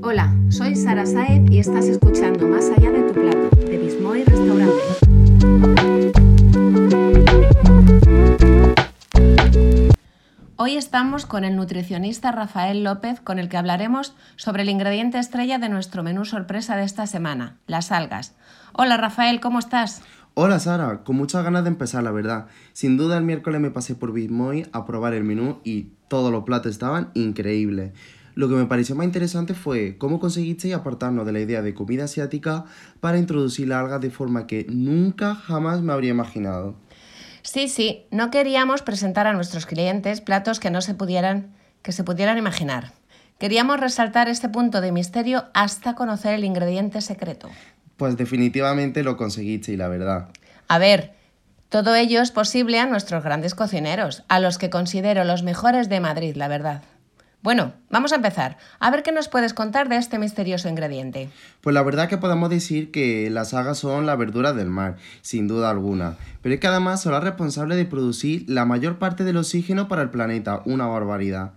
Hola, soy Sara Saez y estás escuchando Más allá de tu plato, de Bismoy Restaurante. Hoy estamos con el nutricionista Rafael López, con el que hablaremos sobre el ingrediente estrella de nuestro menú sorpresa de esta semana, las algas. Hola Rafael, ¿cómo estás? Hola Sara, con muchas ganas de empezar, la verdad. Sin duda el miércoles me pasé por Bismoy a probar el menú y todos los platos estaban increíbles. Lo que me pareció más interesante fue cómo conseguisteis apartarnos de la idea de comida asiática para introducir la alga de forma que nunca jamás me habría imaginado. Sí, sí, no queríamos presentar a nuestros clientes platos que no se pudieran, que se pudieran imaginar. Queríamos resaltar este punto de misterio hasta conocer el ingrediente secreto. Pues definitivamente lo conseguisteis, la verdad. A ver, todo ello es posible a nuestros grandes cocineros, a los que considero los mejores de Madrid, la verdad. Bueno, vamos a empezar. A ver qué nos puedes contar de este misterioso ingrediente. Pues la verdad que podemos decir que las algas son la verdura del mar, sin duda alguna. Pero es que además son las responsables de producir la mayor parte del oxígeno para el planeta, una barbaridad.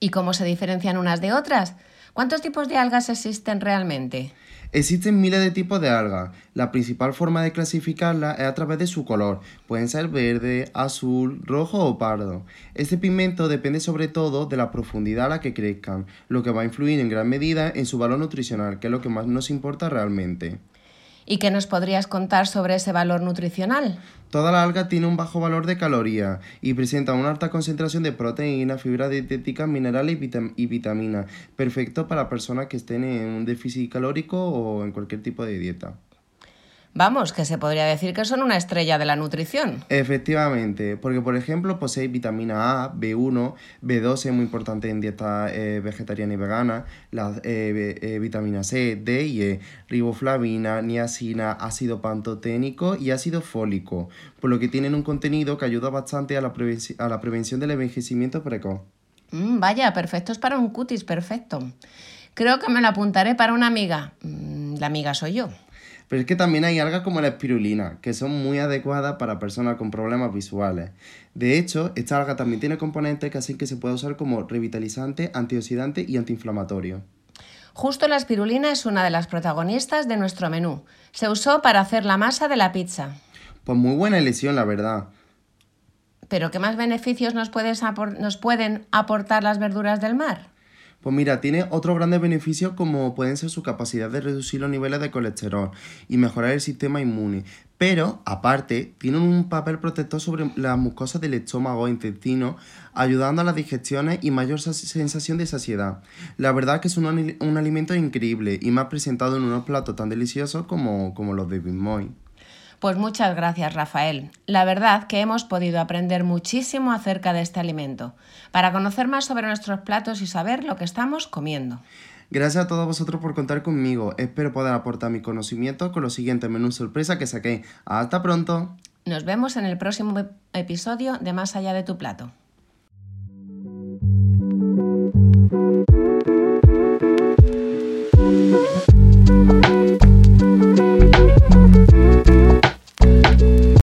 ¿Y cómo se diferencian unas de otras? ¿Cuántos tipos de algas existen realmente? Existen miles de tipos de algas. La principal forma de clasificarlas es a través de su color. Pueden ser verde, azul, rojo o pardo. Este pigmento depende sobre todo de la profundidad a la que crezcan, lo que va a influir en gran medida en su valor nutricional, que es lo que más nos importa realmente. ¿Y qué nos podrías contar sobre ese valor nutricional? Toda la alga tiene un bajo valor de calorías y presenta una alta concentración de proteína, fibra dietética, minerales y, vitaminas, perfecto para personas que estén en un déficit calórico o en cualquier tipo de dieta. Vamos, que se podría decir que son una estrella de la nutrición. Efectivamente, porque por ejemplo posee vitamina A, B1, B12 es muy importante en dieta eh, vegetariana y vegana, la eh, eh, vitamina C, D y E, riboflavina, niacina, ácido pantoténico y ácido fólico, por lo que tienen un contenido que ayuda bastante a la, a la prevención del envejecimiento precoz. Mm, vaya, perfecto es para un cutis, perfecto. Creo que me lo apuntaré para una amiga. Mm, la amiga soy yo. Pero es que también hay algas como la espirulina, que son muy adecuadas para personas con problemas visuales. De hecho, esta alga también tiene componentes que hacen que se pueda usar como revitalizante, antioxidante y antiinflamatorio. Justo la espirulina es una de las protagonistas de nuestro menú. Se usó para hacer la masa de la pizza. Pues muy buena elección, la verdad. ¿Pero qué más beneficios nos, nos pueden aportar las verduras del mar? Pues mira, tiene otros grandes beneficios como pueden ser su capacidad de reducir los niveles de colesterol y mejorar el sistema inmune. Pero, aparte, tienen un papel protector sobre las mucosas del estómago e intestino, ayudando a las digestiones y mayor sensación de saciedad. La verdad es que es un, alimento increíble y más presentado en unos platos tan deliciosos como, como los de Bismoy. Pues muchas gracias, Rafael. La verdad que hemos podido aprender muchísimo acerca de este alimento, para conocer más sobre nuestros platos y saber lo que estamos comiendo. Gracias a todos vosotros por contar conmigo. Espero poder aportar mi conocimiento con los siguientes menús sorpresa que saqué. Hasta pronto. Nos vemos en el próximo episodio de Más allá de tu plato.